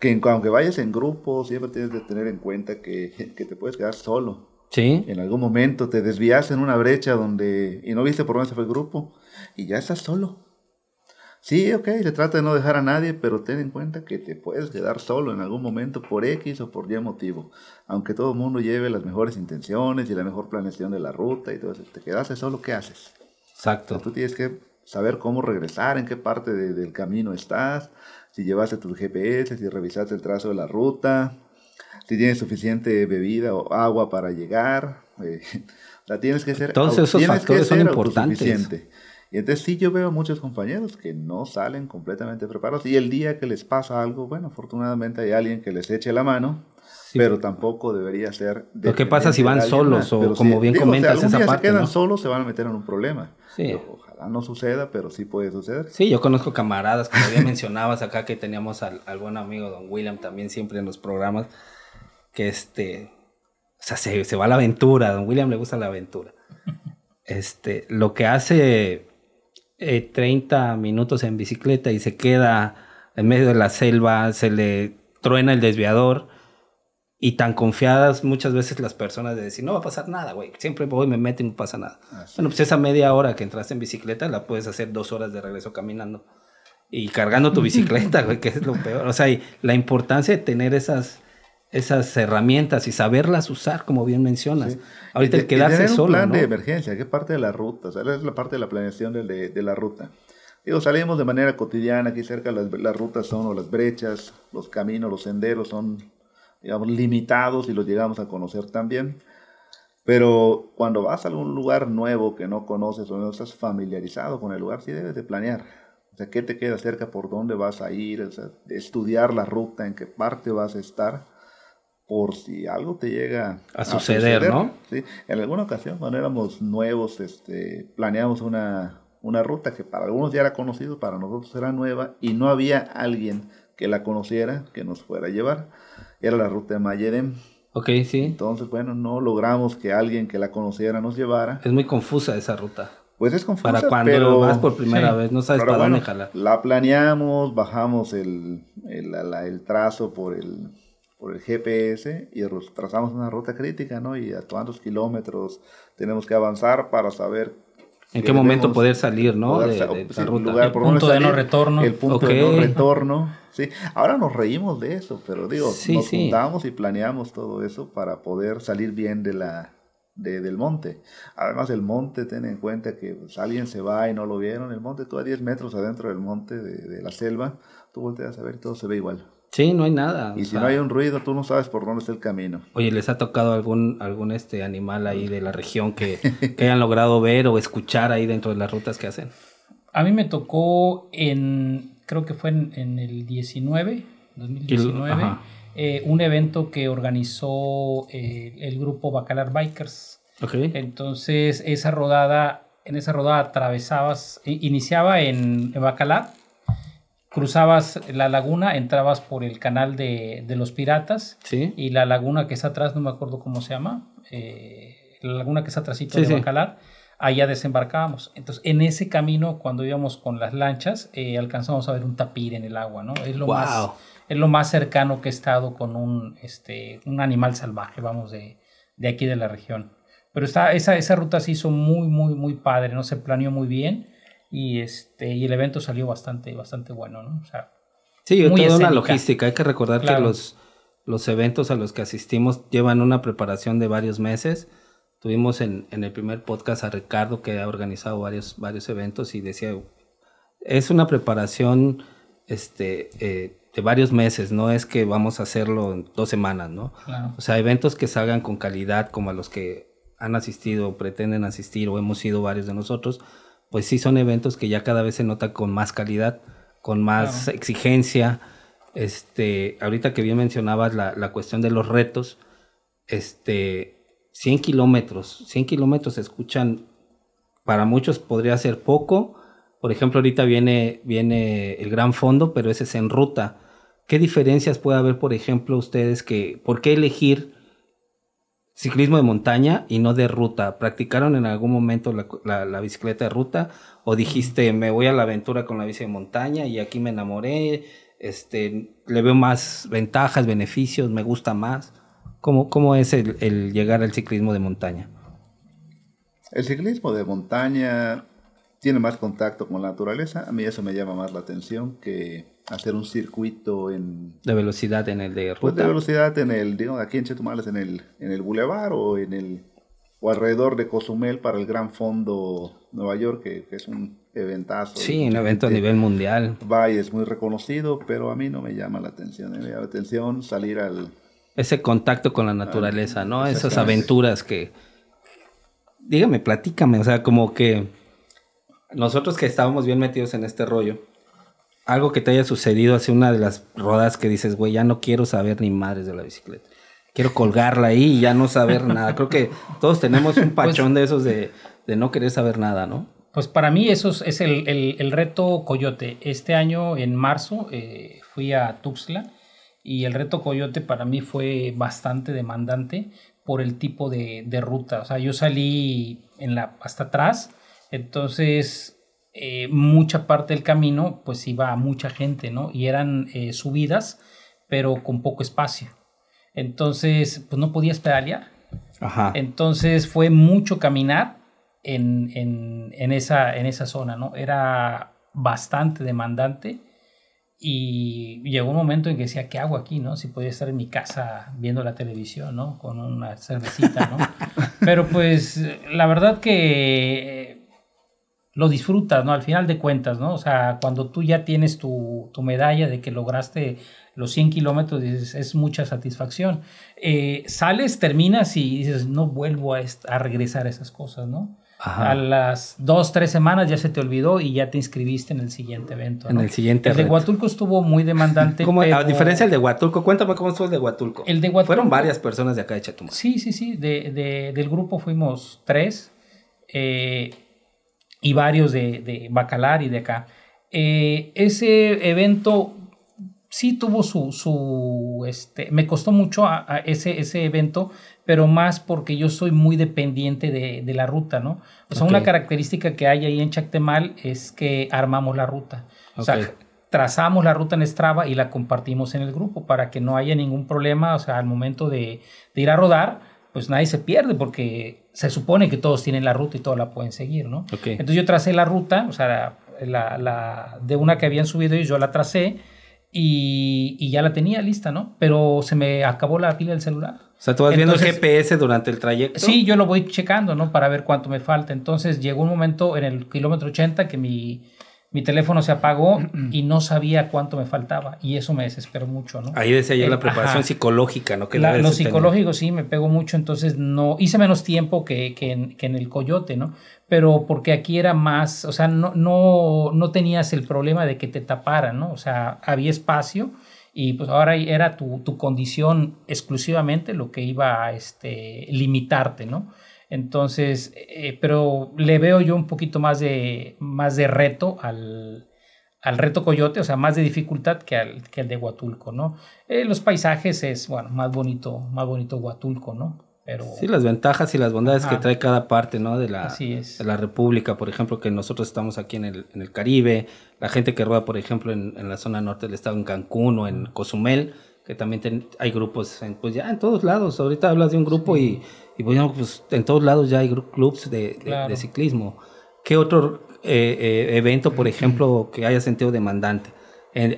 Que aunque vayas en grupo, siempre tienes que tener en cuenta [laughs] que, te puedes quedar solo. Sí. En algún momento te desvías en una brecha donde y no viste por dónde se fue el grupo y ya estás solo. Sí, ok, se trata de no dejar a nadie, pero ten en cuenta que te puedes quedar solo en algún momento por X o por Y motivo. Aunque todo el mundo lleve las mejores intenciones y la mejor planeación de la ruta y todo eso, te quedaste solo, ¿qué haces? Exacto. tú tienes que saber cómo regresar, en qué parte del camino estás, si llevaste tu GPS, si revisaste el trazo de la ruta, si tienes suficiente bebida o agua para llegar. [laughs] Eh, tienes que ser Todos esos factores son importantes. Y entonces sí yo veo muchos compañeros que no salen completamente preparados y el día que les pasa algo, bueno, afortunadamente hay alguien que les eche la mano, pero tampoco debería ser... Lo que pasa si van solos o como bien comentas esa parte, si quedan solos se van a meter en un problema. Sí. Ojalá no suceda, pero sí puede suceder. Sí, yo conozco camaradas, como ya [laughs] mencionabas acá que teníamos al, al buen amigo Don William también siempre en los programas, que este, o sea, se, se va a la aventura, a Don William le gusta la aventura. [laughs] Este, lo que hace 30 eh, minutos en bicicleta y se queda en medio de la selva, se le truena el desviador y tan confiadas muchas veces las personas de decir, no va a pasar nada, güey, siempre voy, me meto y no pasa nada. bueno, pues esa media hora que entraste en bicicleta la puedes hacer dos horas de regreso caminando y cargando tu [laughs] bicicleta, güey, que es lo peor. O sea, la importancia de tener esas esas herramientas y saberlas usar, como bien mencionas. Ahorita el quedarse un solo. plan de emergencia, que es parte de la ruta, o es la parte de la planeación de, de, la ruta. Digo, salimos de manera cotidiana, aquí cerca las, las, rutas son, o las brechas, los caminos, los senderos son, digamos, limitados y los llegamos a conocer también. Pero cuando vas a algún lugar nuevo que no conoces o no estás familiarizado con el lugar, sí debes de planear. O sea, qué te queda cerca, por dónde vas a ir, o sea, estudiar la ruta, en qué parte vas a estar por si algo te llega a, suceder, ¿no? ¿sí? En alguna ocasión, cuando éramos nuevos, este, planeamos una, una ruta que para algunos ya era conocida, para nosotros era nueva y no había alguien que la conociera que nos fuera a llevar. Era la ruta de Mayedem. Ok, sí. Entonces, bueno, no logramos que alguien que la conociera nos llevara. Es muy confusa esa ruta. Pues es confusa, Para cuando vas por primera vez, no sabes para dónde jalar. La planeamos, bajamos el, el, el trazo por el por el GPS y trazamos una ruta crítica, ¿no? Y a cuántos kilómetros tenemos que avanzar para saber en qué momento poder salir, ¿no? de, el punto de no retorno. El punto de no retorno. Sí. Ahora nos reímos de eso, pero digo, nos juntamos y planeamos todo eso para poder salir bien de la de, del monte. Además, el monte, ten en cuenta que pues, alguien se va y no lo vieron. El monte, tú a 10 metros adentro del monte, de, de la selva, tú volteas a ver y todo se ve igual. Sí, no hay nada. Y si no hay un ruido, tú no sabes por dónde está el camino. Oye, ¿les ha tocado algún, algún este animal ahí de la región que, [laughs] que hayan logrado ver o escuchar ahí dentro de las rutas que hacen? A mí me tocó en, creo que fue en, el 19, 2019, eh, un evento que organizó eh, el grupo Bacalar Bikers. Okay. Entonces, esa rodada, en esa rodada atravesabas, iniciaba en, en Bacalar cruzabas la laguna, entrabas por el canal de, los piratas ¿Sí? y la laguna que está atrás, no me acuerdo cómo se llama, eh, la laguna que está atrásito de Bacalar, allá desembarcábamos. Entonces, en ese camino, cuando íbamos con las lanchas, eh, alcanzamos a ver un tapir en el agua, ¿no? Es lo, más, es lo más cercano que he estado con un, este, un animal salvaje, vamos, de, de aquí de la región. Pero está, esa, esa ruta se hizo muy, muy, muy padre, ¿no? Se planeó muy bien y este y el evento salió bastante bastante bueno, ¿no? O sea, sí, toda una logística. Hay que recordar que los, los eventos a los que asistimos llevan una preparación de varios meses. Tuvimos en, en el primer podcast a Ricardo que ha organizado varios, varios eventos y decía, es una preparación este, eh, de varios meses, no es que vamos a hacerlo en dos semanas, ¿no? O sea, eventos que salgan con calidad como a los que han asistido, pretenden asistir o hemos ido varios de nosotros, pues sí son eventos que ya cada vez se nota con más calidad, con más exigencia. Este, ahorita que bien mencionabas la, la, cuestión de los retos, este, 100 kilómetros, 100 kilómetros se escuchan, para muchos podría ser poco. Por ejemplo, ahorita viene, viene el gran fondo, pero ese es en ruta. ¿Qué diferencias puede haber, por ejemplo, ustedes que, por qué elegir ciclismo de montaña y no de ruta. ¿Practicaron en algún momento la, bicicleta de ruta? ¿O dijiste, me voy a la aventura con la bici de montaña y aquí me enamoré? Este, le veo más ventajas, beneficios, me gusta más. ¿Cómo, cómo es el, llegar al ciclismo de montaña? El ciclismo de montaña tiene más contacto con la naturaleza. A mí eso me llama más la atención que hacer un circuito en... De velocidad en el de ruta. Pues de velocidad en el, digamos, aquí en Chetumal en el, en el Boulevard o en el... o alrededor de Cozumel para el Gran Fondo Nueva York, que, es un eventazo. Sí, un evento a nivel mundial. Vaya, es muy reconocido, pero a mí no me llama la atención. Me llama la atención salir al... Ese contacto con la naturaleza, ¿no? Esas aventuras que... Dígame, platícame, o sea, como que nosotros que estábamos bien metidos en este rollo, algo que te haya sucedido hace una de las rodas que dices, güey, ya no quiero saber ni madres de la bicicleta. Quiero colgarla ahí y ya no saber nada. Creo que todos tenemos un [laughs] pues pachón de esos de, no querer saber nada, ¿no? Pues para mí eso es, el, reto Coyote. Este año, en marzo, eh, fui a Tuxtla y el reto Coyote para mí fue bastante demandante por el tipo de, ruta. O sea, yo salí en la, hasta atrás, entonces eh, mucha parte del camino pues iba mucha gente, ¿no? Y eran eh, subidas, pero con poco espacio. Entonces, pues no podías pedalear. Ajá. Entonces fue mucho caminar en, en, esa, en esa zona, ¿no? Era bastante demandante y llegó un momento en que decía, ¿qué hago aquí? ¿no? Si podía estar en mi casa viendo la televisión, ¿no? Con una cervecita, ¿no? [laughs] Pero pues la verdad que lo disfrutas, ¿no? Al final de cuentas, ¿no? O sea, cuando tú ya tienes tu, tu medalla de que lograste los 100 kilómetros, dices, es mucha satisfacción. Eh, sales, terminas y dices, no vuelvo a, a regresar a esas cosas, ¿no? A las dos, tres semanas ya se te olvidó y ya te inscribiste en el siguiente evento. En el siguiente El de Huatulco estuvo muy demandante. [laughs] A diferencia del de Huatulco, cuéntame cómo estuvo el de Huatulco. El de Huatulco. Fueron varias personas de acá de Chetumal. Sí, sí, sí. De, del grupo fuimos tres eh, y varios de, de, Bacalar y de acá. Eh, ese evento sí tuvo su, su este, me costó mucho a, ese, ese evento pero más porque yo soy muy dependiente de, de la ruta, ¿no? O sea, una característica que hay ahí en Chactemal es que armamos la ruta. O sea, trazamos la ruta en Strava y la compartimos en el grupo para que no haya ningún problema, o sea, al momento de, de ir a rodar, pues nadie se pierde porque se supone que todos tienen la ruta y todos la pueden seguir, ¿no? Entonces yo tracé la ruta, o sea, la, la, de una que habían subido y yo la tracé y, y, ya la tenía lista, ¿no? Pero se me acabó la pila del celular. O sea, tú vas viendo el GPS durante el trayecto. Sí, yo lo voy checando, ¿no? Para ver cuánto me falta. Entonces llegó un momento en el kilómetro 80 que mi, mi teléfono se apagó y no sabía cuánto me faltaba. Y eso me desesperó mucho, ¿no? Ahí decía yo la preparación psicológica, ¿no? Que lo psicológico sí me pegó mucho, entonces no hice menos tiempo que, que, en, que, en, el coyote, ¿no? Pero porque aquí era más, o sea, no, no, no tenías el problema de que te taparan, ¿no? O sea, había espacio y pues ahora era tu, tu condición exclusivamente lo que iba a este, limitarte, ¿no? Entonces, eh, pero le veo yo un poquito más de, más de reto al, al reto Coyote, o sea, más de dificultad que, al, que el de Huatulco, ¿no? Eh, los paisajes es, bueno, más bonito, más bonito Huatulco, ¿no? Sí, las ventajas y las bondades que trae cada parte, ¿no? De la, de la República, por ejemplo, que nosotros estamos aquí en el, en el Caribe, la gente que rueda, por ejemplo, en, en, la zona norte del estado, en Cancún o en Cozumel, que también hay grupos, en, pues ya en todos lados. Ahorita hablas de un grupo y, y bueno, pues en todos lados ya hay clubs de, de, ciclismo. ¿Qué otro eh, eh, evento, por ejemplo, que haya sentido demandante?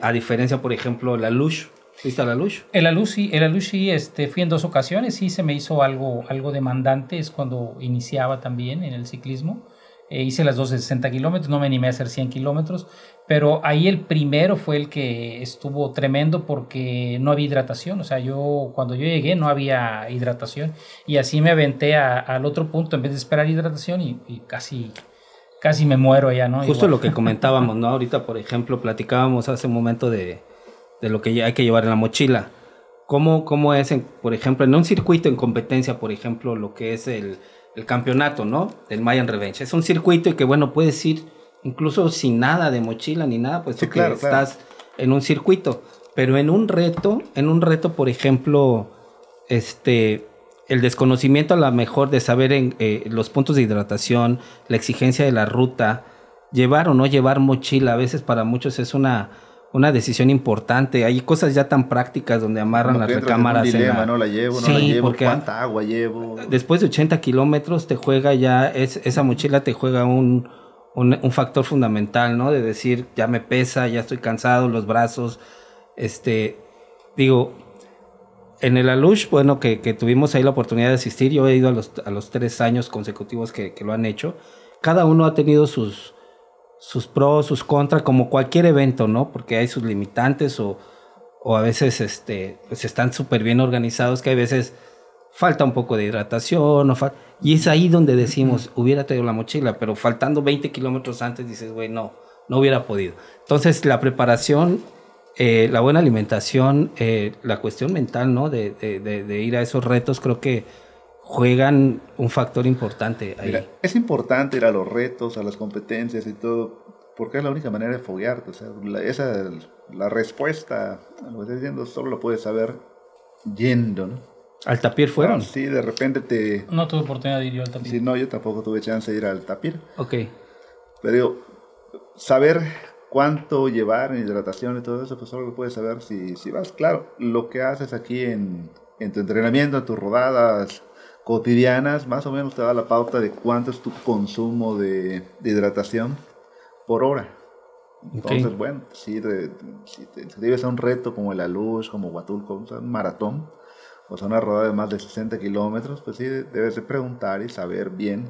a diferencia, por ejemplo, la Lush ¿Fuiste a la luz? En la luz sí, en la luz sí este, fui en dos ocasiones, sí se me hizo algo, algo demandante, es cuando iniciaba también en el ciclismo. Eh, hice las dos de 60 kilómetros, no me animé a hacer 100 kilómetros, pero ahí el primero fue el que estuvo tremendo porque no había hidratación, o sea, yo cuando yo llegué no había hidratación y así me aventé al otro punto en vez de esperar hidratación y, casi casi me muero allá, ¿no? Justo lo que comentábamos, ¿no? Ahorita, por ejemplo, platicábamos hace un momento de, de lo que hay que llevar en la mochila. ¿Cómo, cómo es, por ejemplo, en un circuito en competencia, por ejemplo, lo que es el, el campeonato, ¿no? Del Mayan Revenge. Es un circuito y que, bueno, puedes ir incluso sin nada de mochila ni nada, pues tú que estás en un circuito. Pero en un reto, en un reto, por ejemplo, este, el desconocimiento a lo mejor de saber en, eh, los puntos de hidratación, la exigencia de la ruta, llevar o no llevar mochila, a veces para muchos es una una decisión importante. Hay cosas ya tan prácticas donde amarran las recámaras. En dilema, no la llevo, no la llevo, cuánta agua llevo. Después de 80 kilómetros te juega ya, es, esa mochila te juega un, un, factor fundamental, ¿no? De decir, ya me pesa, ya estoy cansado, los brazos. Este, digo, en el Alush, bueno, que, que, tuvimos ahí la oportunidad de asistir, yo he ido a los, a los tres años consecutivos que, que lo han hecho. Cada uno ha tenido sus, sus pros, sus contras, como cualquier evento, ¿no? Porque hay sus limitantes o, o a veces este, pues están súper bien organizados, que hay veces falta un poco de hidratación, y es ahí donde decimos, hubiera traído la mochila, pero faltando 20 kilómetros antes dices, güey, no, no hubiera podido. Entonces, la preparación, eh, la buena alimentación, eh, la cuestión mental, ¿no? De, de, ir a esos retos, creo que juegan un factor importante ahí. es importante ir a los retos, a las competencias y todo, porque es la única manera de foguearte. O sea, la, esa, la respuesta lo que estás diciendo solo lo puedes saber yendo, ¿no? ¿Al tapir fueron? Ah, sí, de repente te... No tuve oportunidad de ir yo al tapir. Sí, no, yo tampoco tuve chance de ir al tapir. Ok. Pero digo, saber cuánto llevar en hidratación y todo eso, pues solo lo puedes saber si, si vas. Claro, lo que haces aquí en, en tu entrenamiento, en tus rodadas, cotidianas, más o menos te da la pauta de cuánto es tu consumo de, hidratación por hora. Entonces, bueno, si, si te inscribes a un reto como el Alush, como Huatulco, un maratón, o sea, una rodada de más de 60 kilómetros, pues sí, debes de preguntar y saber bien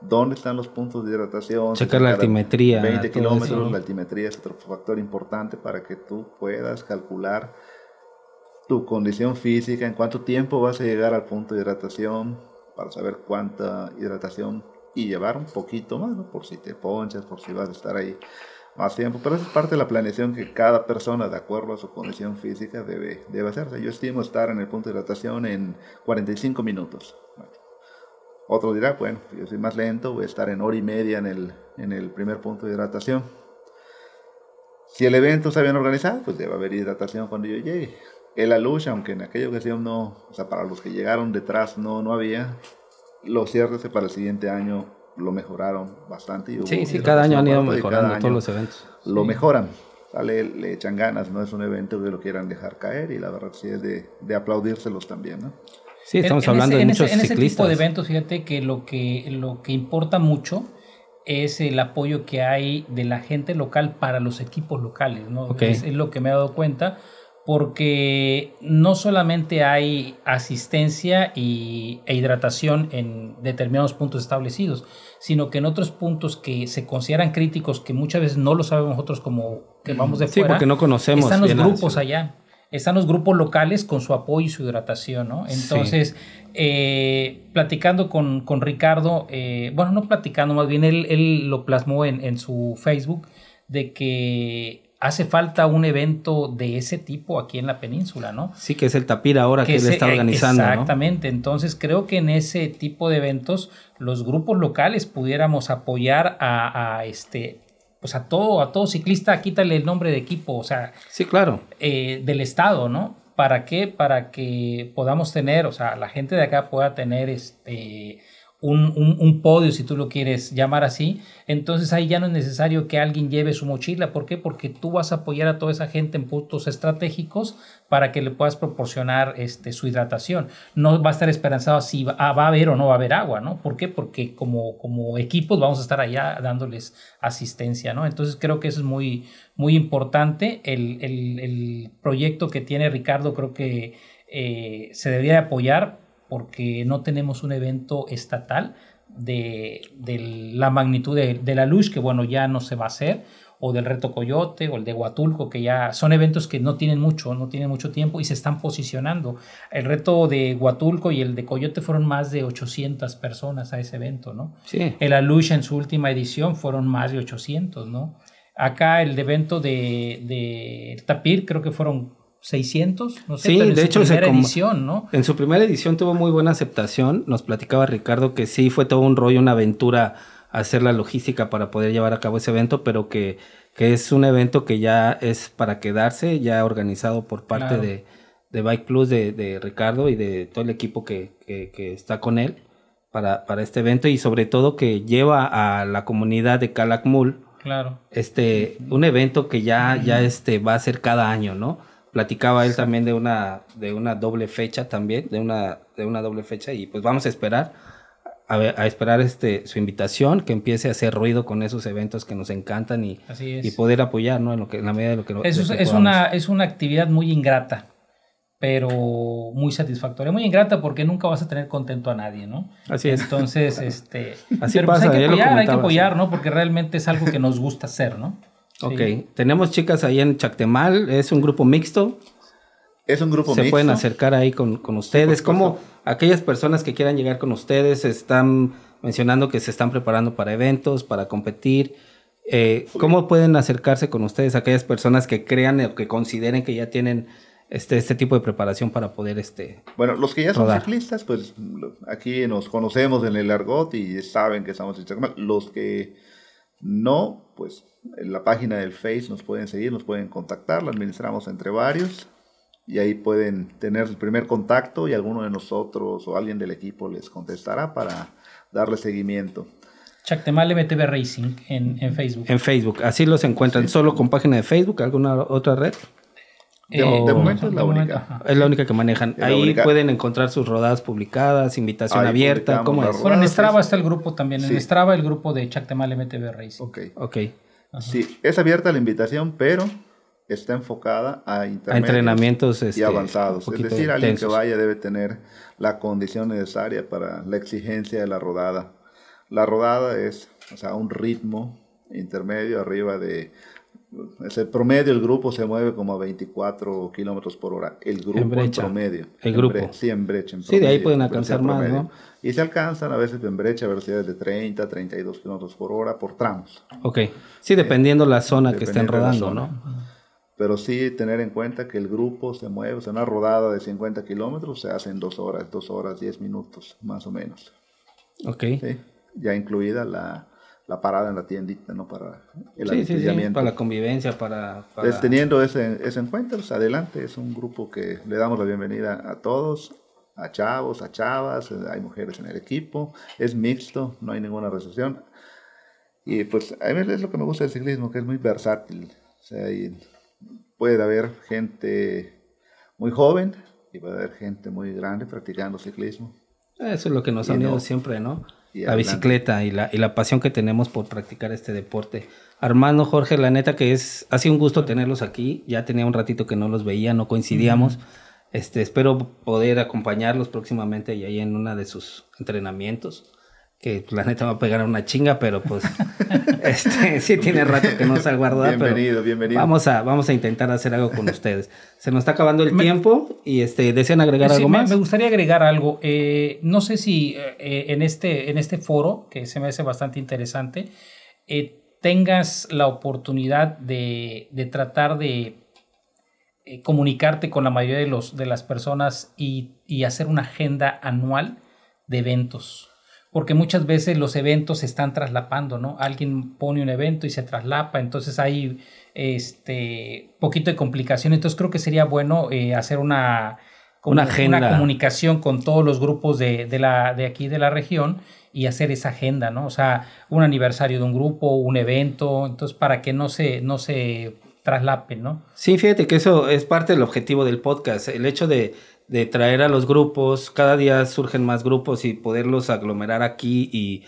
dónde están los puntos de hidratación. Checar la altimetría. 20 kilómetros, la altimetría es otro factor importante para que tú puedas calcular tu condición física, en cuánto tiempo vas a llegar al punto de hidratación, para saber cuánta hidratación y llevar un poquito más, por si te ponchas, por si vas a estar ahí más tiempo. Pero esa es parte de la planeación que cada persona, de acuerdo a su condición física, debe, debe hacerse. Yo estimo estar en el punto de hidratación en 45 minutos. Otro dirá, bueno, yo soy más lento, voy a estar en hora y media en el, en el primer punto de hidratación. Si el evento está bien organizado, pues debe haber hidratación cuando yo llegue la lucha, aunque en aquella ocasión no, o sea, para los que llegaron detrás no, no había, los cierres para el siguiente año lo mejoraron bastante. sí, sí, cada año han ido mejorando todos los eventos. Lo mejoran, le, le, echan ganas, no es un evento que lo quieran dejar caer y la verdad sí es de, de aplaudírselos también, ¿no? Sí, estamos hablando de muchos en ese, En ese tipo de eventos, fíjate que lo que, lo que importa mucho es el apoyo que hay de la gente local para los equipos locales, ¿no? Es, es, lo que me he dado cuenta porque no solamente hay asistencia y, e hidratación en determinados puntos establecidos, sino que en otros puntos que se consideran críticos, que muchas veces no lo sabemos nosotros como que vamos de fuera, sí, porque no conocemos están los grupos allá, están los grupos locales con su apoyo y su hidratación, ¿no? Entonces, eh, platicando con, con Ricardo, eh, bueno, no platicando, más bien él, él lo plasmó en, en su Facebook, de que hace falta un evento de ese tipo aquí en la península, ¿no? Sí, que es el Tapir ahora que, él está organizando. Exactamente, entonces creo que en ese tipo de eventos los grupos locales pudiéramos apoyar a, este pues a todo, a todo ciclista, quítale el nombre de equipo, o sea, sí, claro, eh, del estado, ¿no? ¿Para qué? Para que podamos tener, o sea, la gente de acá pueda tener este un, podio, si tú lo quieres llamar así, entonces ahí ya no es necesario que alguien lleve su mochila. ¿Por qué? Porque tú vas a apoyar a toda esa gente en puntos estratégicos para que le puedas proporcionar este, su hidratación. No va a estar esperanzado si va, a haber o no va a haber agua, ¿no? ¿Por qué? Porque como, como equipos vamos a estar allá dándoles asistencia, ¿no? Entonces creo que eso es muy, muy importante. El, el, proyecto que tiene Ricardo creo que eh, se debería apoyar porque no tenemos un evento estatal de, la magnitud de, la luz, que bueno, ya no se va a hacer, o del Reto Coyote, o el de Huatulco, que ya son eventos que no tienen mucho, no tienen mucho tiempo y se están posicionando. El reto de Huatulco y el de Coyote fueron más de 800 personas a ese evento, ¿no? Sí. El Alush en su última edición fueron más de 800, ¿no? Acá el evento de, de Tapir creo que fueron 600, no sé, sí, de hecho, su primera edición, ¿no? En su primera edición tuvo muy buena aceptación. Nos platicaba Ricardo que sí fue todo un rollo, una aventura hacer la logística para poder llevar a cabo ese evento, pero que, que es un evento que ya es para quedarse, ya organizado por parte de, de, Bike Plus, de, Ricardo y de todo el equipo que, que, está con él para, para, este evento y sobre todo que lleva a la comunidad de Calakmul. Claro. Este, un evento que ya, ya este, va a ser cada año, ¿no? Platicaba él también de una, de una doble fecha también, de una, de una doble fecha y pues vamos a esperar, a, a esperar este, su invitación, que empiece a hacer ruido con esos eventos que nos encantan y, y poder apoyar, ¿no? En, lo que, en la medida de lo que, es, es una Es una actividad muy ingrata, pero muy satisfactoria. Muy ingrata porque nunca vas a tener contento a nadie, ¿no? Así es. Entonces, [laughs] este... Así pues, pasa, hay que apoyar, hay que apoyar, ¿no? Porque realmente es algo que nos gusta hacer, ¿no? Ok, tenemos chicas ahí en Chactemal, es un grupo mixto. Es un grupo se mixto. pueden acercar ahí con, con ustedes. ¿Cómo aquellas personas que quieran llegar con ustedes están mencionando que se están preparando para eventos, para competir? Eh, ¿Cómo pueden acercarse con ustedes aquellas personas que crean o que consideren que ya tienen este, este tipo de preparación para poder este Bueno, los que ya son ciclistas, pues aquí nos conocemos en el argot y saben que estamos en Chacmal. Los que no, pues en la página del Face nos pueden seguir, nos pueden contactar, la administramos entre varios y ahí pueden tener el primer contacto y alguno de nosotros o alguien del equipo les contestará para darle seguimiento. Chactemal MTB Racing en, en Facebook. en Facebook. Así los encuentran solo con página de Facebook, alguna otra red. De- de momento es la única. ajá. Es la única que manejan. Es Ahí única. pueden encontrar sus rodadas publicadas, invitación Ahí abierta. ¿Cómo es? Bueno, en Strava es- está el grupo también. Sí. En Strava el grupo de Chactemal MTB Racing. Ok. Ok. Sí, es abierta la invitación, pero está enfocada a, A entrenamientos y este, avanzados. Es decir, alguien intensos. que vaya debe tener la condición necesaria para la exigencia de la rodada. La rodada es o sea, un ritmo intermedio arriba de... Es el promedio, el grupo se mueve como a 24 kilómetros por hora. El grupo en, brecha. promedio. El En grupo. sí, en brecha. en Sí, de ahí promedio, pueden alcanzar más, promedio. ¿no? Y se alcanzan a veces en brecha velocidades de 30, 32 kilómetros por hora por tramos. Ok. Sí, dependiendo la zona que estén rodando. ¿no? Pero sí tener en cuenta que el grupo se mueve, o sea, una rodada de 50 kilómetros se hace en dos horas, dos horas, 10 minutos, más o menos. Ok. ¿sí? Ya incluida la, la parada en la tiendita, ¿no? Para el Sí, sí, sí, para la convivencia, para... para- Entonces, teniendo ese, ese en cuenta, pues adelante, es un grupo que le damos la bienvenida a todos, a chavos, a chavas, hay mujeres en el equipo, es mixto, no hay ninguna restricción. Y pues a mí es lo que me gusta del ciclismo, que es muy versátil. O sea, puede haber gente muy joven y puede haber gente muy grande practicando ciclismo. Eso es lo que nos Y unido no. siempre, ¿no? Y la bicicleta y la, y la pasión que tenemos por practicar este deporte. Armando, Jorge, la neta que es, ha sido un gusto tenerlos aquí. Ya tenía un ratito que no los veía, no coincidíamos. Este, espero poder acompañarlos próximamente y ahí en una de sus entrenamientos. Que la neta va a pegar una chinga, pero pues [laughs] este, sí tiene rato que no salgo a rodar. pero Bienvenido, bienvenido. Vamos a, vamos a intentar hacer algo con ustedes. Se nos está acabando el tiempo y este, ¿desean agregar Sí, algo me, más? me gustaría agregar algo. Eh, no sé si eh, eh, en, este, en este foro, que se me hace bastante interesante, eh, tengas la oportunidad de, de tratar de eh, comunicarte con la mayoría de, los, de las personas y, y hacer una agenda anual de eventos. Porque muchas veces los eventos se están traslapando, ¿no? Alguien pone un evento y se traslapa, entonces hay este poquito de complicación. Entonces creo que sería bueno eh, hacer una, Una agenda. comunicación con todos los grupos de, de la, de aquí de la región y hacer esa agenda, ¿no? O sea, un aniversario de un grupo, un evento, entonces para que no se, no se traslapen, ¿no? Sí, fíjate que eso es parte del objetivo del podcast, el hecho de, de traer a los grupos, cada día surgen más grupos y poderlos aglomerar aquí y,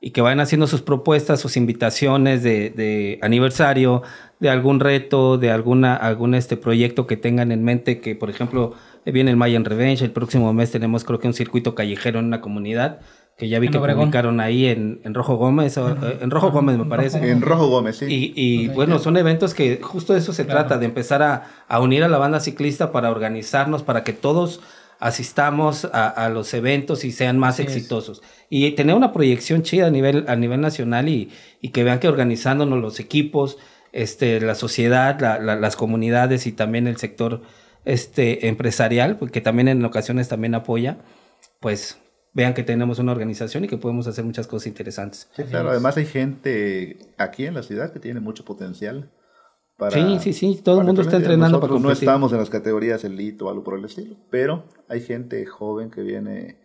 y que vayan haciendo sus propuestas, sus invitaciones de, de aniversario, de algún reto, de alguna, algún este proyecto que tengan en mente, que por ejemplo viene el Mayan Revenge, el próximo mes tenemos creo que un circuito callejero en una comunidad, que ya vi En que Obregón. publicaron ahí en, en Rojo Gómez, o- en Rojo Gómez me parece. En Rojo Gómez, sí. Y, y, bueno, son eventos que justo de eso se Claro. trata, de empezar a, a unir a la banda ciclista para organizarnos, para que todos asistamos a, a los eventos y sean más Así es. exitosos. Y tener una proyección chida a nivel, a nivel nacional y, y que vean que organizándonos los equipos, este, la sociedad, la- la- las comunidades y también el sector este, empresarial, porque también en ocasiones también apoya, pues vean que tenemos una organización y que podemos hacer muchas cosas interesantes. Sí, claro. Además hay gente aquí en la ciudad que tiene mucho potencial. Para, Sí, sí, sí, todo el mundo está competir. entrenando para Nosotros no competir. estamos en las categorías elite o algo por el estilo, pero hay gente joven que viene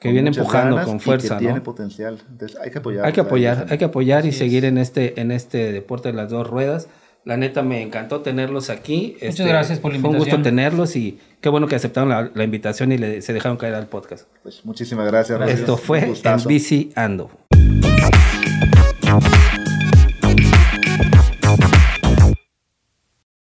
Que viene empujando ganas con y fuerza, que ¿no? tiene potencial. Entonces hay que apoyar. Hay que apoyar, hay que apoyar y seguir es. en este, en este deporte de las dos ruedas. La neta me encantó tenerlos aquí. Muchas este, gracias por la invitación. Fue un gusto tenerlos y qué bueno que aceptaron la, invitación y se dejaron caer al podcast. Pues muchísimas gracias. gracias. Esto fue En Bici Ando.